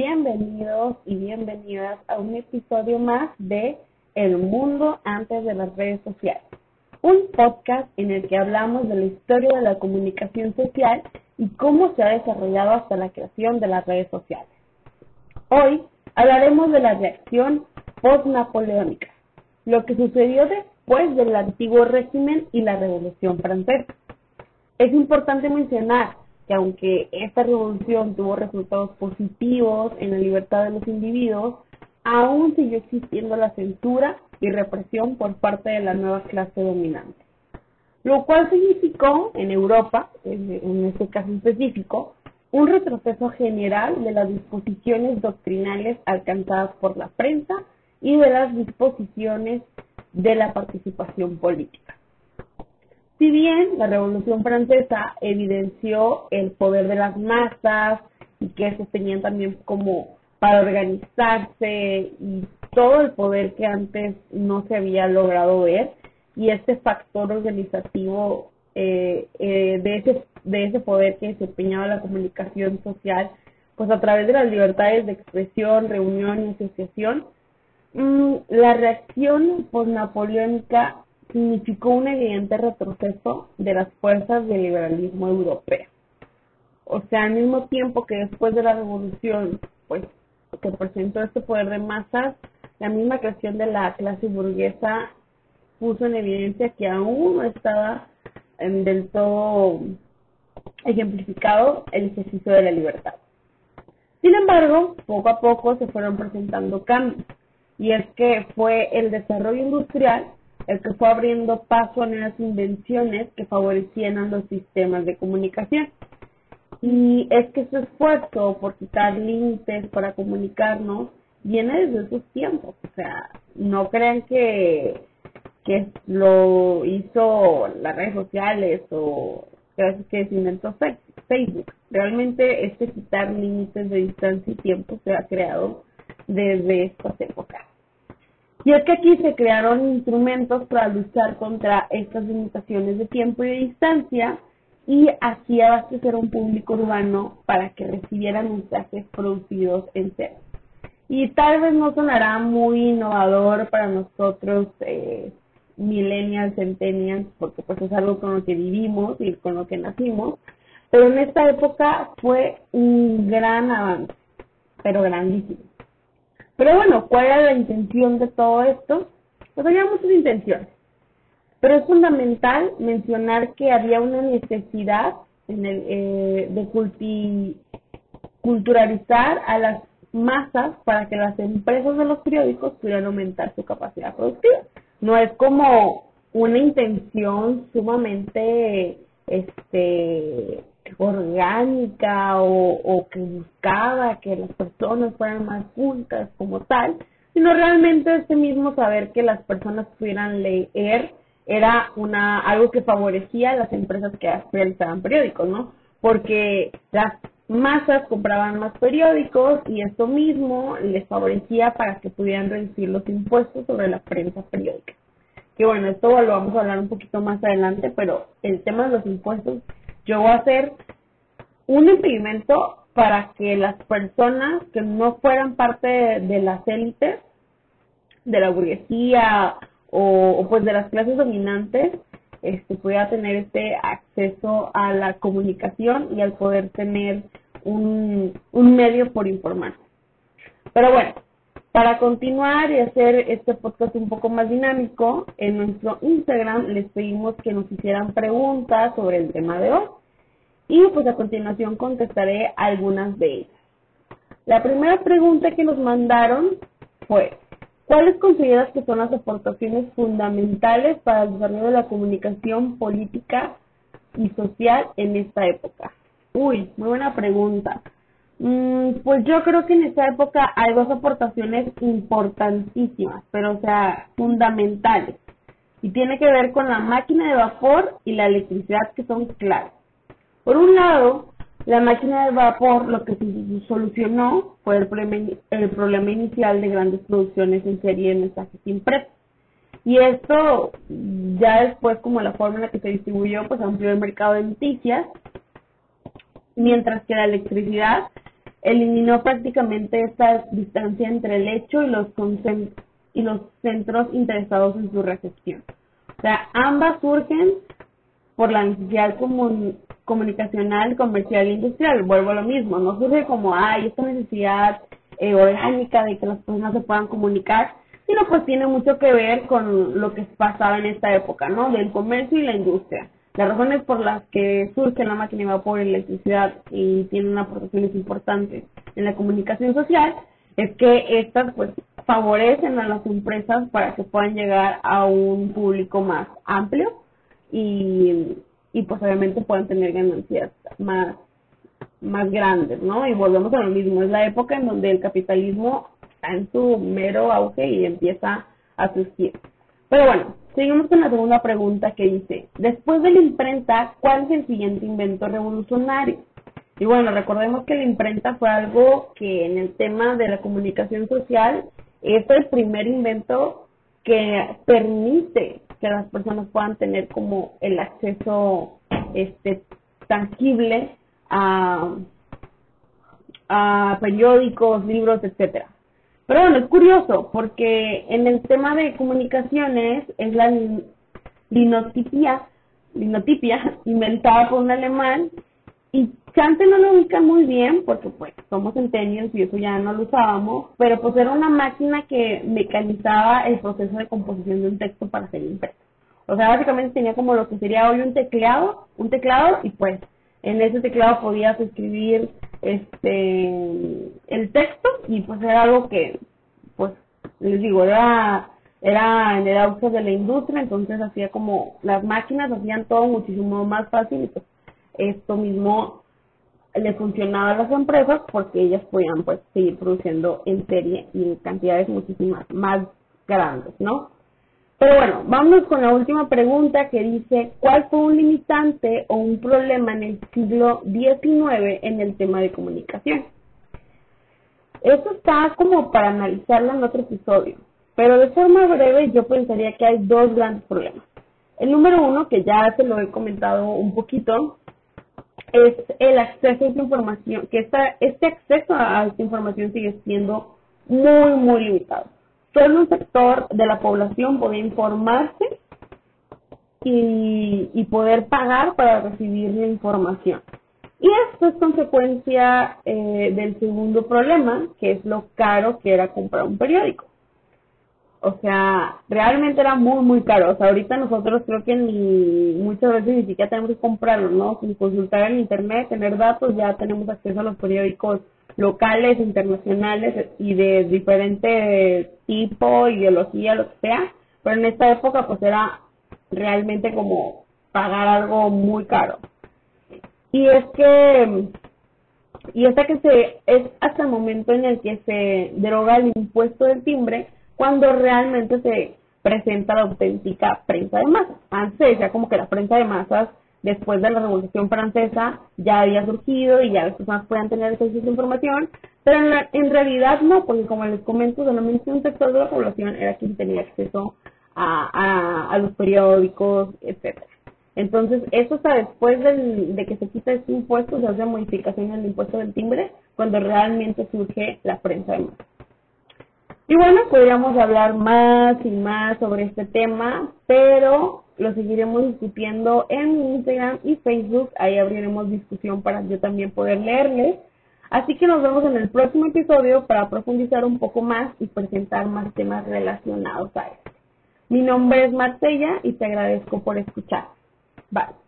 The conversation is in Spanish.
Bienvenidos y bienvenidas a un episodio más de El mundo antes de las redes sociales, un podcast en el que hablamos de la historia de la comunicación social y cómo se ha desarrollado hasta la creación de las redes sociales. Hoy hablaremos de la reacción post-napoleónica, lo que sucedió después del antiguo régimen y la Revolución Francesa. Es importante mencionar que aunque esta revolución tuvo resultados positivos en la libertad de los individuos, aún siguió existiendo la censura y represión por parte de la nueva clase dominante. Lo cual significó en Europa, en este caso específico, un retroceso general de las disposiciones doctrinales alcanzadas por la prensa y de las disposiciones de la participación política. Si bien la Revolución Francesa evidenció el poder de las masas y que estos tenían también como para organizarse y todo el poder que antes no se había logrado ver y este factor organizativo eh, eh, de, ese, de ese poder que desempeñaba la comunicación social, pues a través de las libertades de expresión, reunión y asociación, mm, la reacción napoleónica significó un evidente retroceso de las fuerzas del liberalismo europeo. O sea, al mismo tiempo que después de la revolución, pues, que presentó este poder de masas, la misma creación de la clase burguesa puso en evidencia que aún no estaba em, del todo ejemplificado el ejercicio de la libertad. Sin embargo, poco a poco se fueron presentando cambios, y es que fue el desarrollo industrial el que fue abriendo paso a nuevas invenciones que favorecían a los sistemas de comunicación. Y es que su esfuerzo por quitar límites para comunicarnos viene desde esos tiempos. O sea, no crean que, que lo hizo las redes sociales o que se inventó Facebook. Realmente este quitar límites de distancia y tiempo se ha creado desde estas épocas. Y es que aquí se crearon instrumentos para luchar contra estas limitaciones de tiempo y de distancia y así abastecer un público urbano para que recibieran mensajes producidos en serio. Y tal vez no sonará muy innovador para nosotros, eh, millennials, centennials, porque pues es algo con lo que vivimos y con lo que nacimos, pero en esta época fue un gran avance, pero grandísimo. Pero bueno, ¿cuál era la intención de todo esto? Pues había muchas intenciones. Pero es fundamental mencionar que había una necesidad en el, eh, de culturalizar a las masas para que las empresas de los periódicos pudieran aumentar su capacidad productiva. No es como una intención sumamente este orgánica o, que buscaba que las personas fueran más juntas como tal, sino realmente ese mismo saber que las personas pudieran leer era una algo que favorecía a las empresas que realizaban periódicos, ¿no? Porque las masas compraban más periódicos y esto mismo les favorecía para que pudieran reducir los impuestos sobre la prensa periódica. Que bueno, esto lo vamos a hablar un poquito más adelante, pero el tema de los impuestos yo voy a hacer un impedimento para que las personas que no fueran parte de, las élites, de la burguesía o, pues de las clases dominantes, este, pueda tener este acceso a la comunicación y al poder tener un, un medio por informar. Pero bueno, para continuar y hacer este podcast un poco más dinámico, en nuestro Instagram les pedimos que nos hicieran preguntas sobre el tema de hoy y pues a continuación contestaré algunas de ellas. La primera pregunta que nos mandaron fue, ¿cuáles consideras que son las aportaciones fundamentales para el desarrollo de la comunicación política y social en esta época? Uy, muy buena pregunta. Mm, pues yo creo que en esta época hay dos aportaciones importantísimas, pero o sea, fundamentales. Y tiene que ver con la máquina de vapor y la electricidad que son claves. Por un lado, la máquina de vapor lo que solucionó fue el problema, inicial de grandes producciones en serie de mensajes impresos. Y esto, ya después, como la forma en la que se distribuyó, pues amplió el mercado de noticias, mientras que la electricidad eliminó prácticamente esta distancia entre el hecho y los, y los centros interesados en su recepción. O sea, ambas surgen por la necesidad comunicacional, comercial e industrial. Vuelvo a lo mismo, no surge como, hay esta necesidad eh, orgánica de que las personas se puedan comunicar, sino pues tiene mucho que ver con lo que pasaba en esta época, ¿no? Del comercio y la industria. Las razones por las que surge la máquina de vapor y electricidad y tiene aportaciones importantes en la comunicación social es que estas pues favorecen a las empresas para que puedan llegar a un público más amplio y, y pues obviamente puedan tener ganancias más más grandes, ¿no? Y volvemos a lo mismo, es la época en donde el capitalismo está en su mero auge y empieza a surgir. Pero bueno, seguimos con la segunda pregunta que dice, después de la imprenta, ¿cuál es el siguiente invento revolucionario? Y bueno, recordemos que la imprenta fue algo que en el tema de la comunicación social es el primer invento que permite que las personas puedan tener como el acceso este tangible a, a periódicos, libros, etcétera. Pero bueno, es curioso porque en el tema de comunicaciones es la linotipia, linotipia inventada por un alemán y Chante no lo ubica muy bien porque pues somos centennials y eso ya no lo usábamos, pero pues era una máquina que mecanizaba el proceso de composición de un texto para ser impreso. O sea, básicamente tenía como lo que sería hoy un teclado, un teclado y pues en ese teclado podías escribir este el texto y pues era algo que pues les digo era era en el auge de la industria entonces hacía como las máquinas hacían todo muchísimo más fácil y pues esto mismo le funcionaba a las empresas porque ellas podían pues seguir produciendo en serie y en cantidades muchísimas más grandes, ¿no? Pero bueno, vamos con la última pregunta que dice, ¿cuál fue un limitante o un problema en el siglo XIX en el tema de comunicación? Eso está como para analizarlo en otro episodio, pero de forma breve yo pensaría que hay dos grandes problemas. El número uno, que ya se lo he comentado un poquito, es el acceso a esta información, que esta, este acceso a esta información sigue siendo muy, muy limitado solo un sector de la población podía informarse y, poder pagar para recibir la información. Y esto es consecuencia eh, del segundo problema, que es lo caro que era comprar un periódico. O sea, realmente era muy, muy caro. O sea, ahorita nosotros creo que ni muchas veces ni siquiera tenemos que comprarlo, ¿no? Sin consultar en internet, tener datos, ya tenemos acceso a los periódicos locales, internacionales y de diferente tipo, ideología, lo que sea. Pero en esta época pues era realmente como pagar algo muy caro. Y es que y hasta que se es hasta el momento en el que se deroga el impuesto del timbre cuando realmente se presenta la auténtica prensa de masas. Antes ya como que la prensa de masas después de la Revolución Francesa ya había surgido y ya las personas podían tener acceso a esa información, pero en, en realidad no, porque como les comento, solamente un sector de la población era quien tenía acceso a, los periódicos, etcétera. Entonces, eso está después de que se quita este impuesto, se hace modificación en el impuesto del timbre, cuando realmente surge la prensa de masas. Y bueno, podríamos hablar más y más sobre este tema, pero lo seguiremos discutiendo en Instagram y Facebook. Ahí abriremos discusión para yo también poder leerles. Así que nos vemos en el próximo episodio para profundizar un poco más y presentar más temas relacionados a este. Mi nombre es Marcella y te agradezco por escuchar. Bye.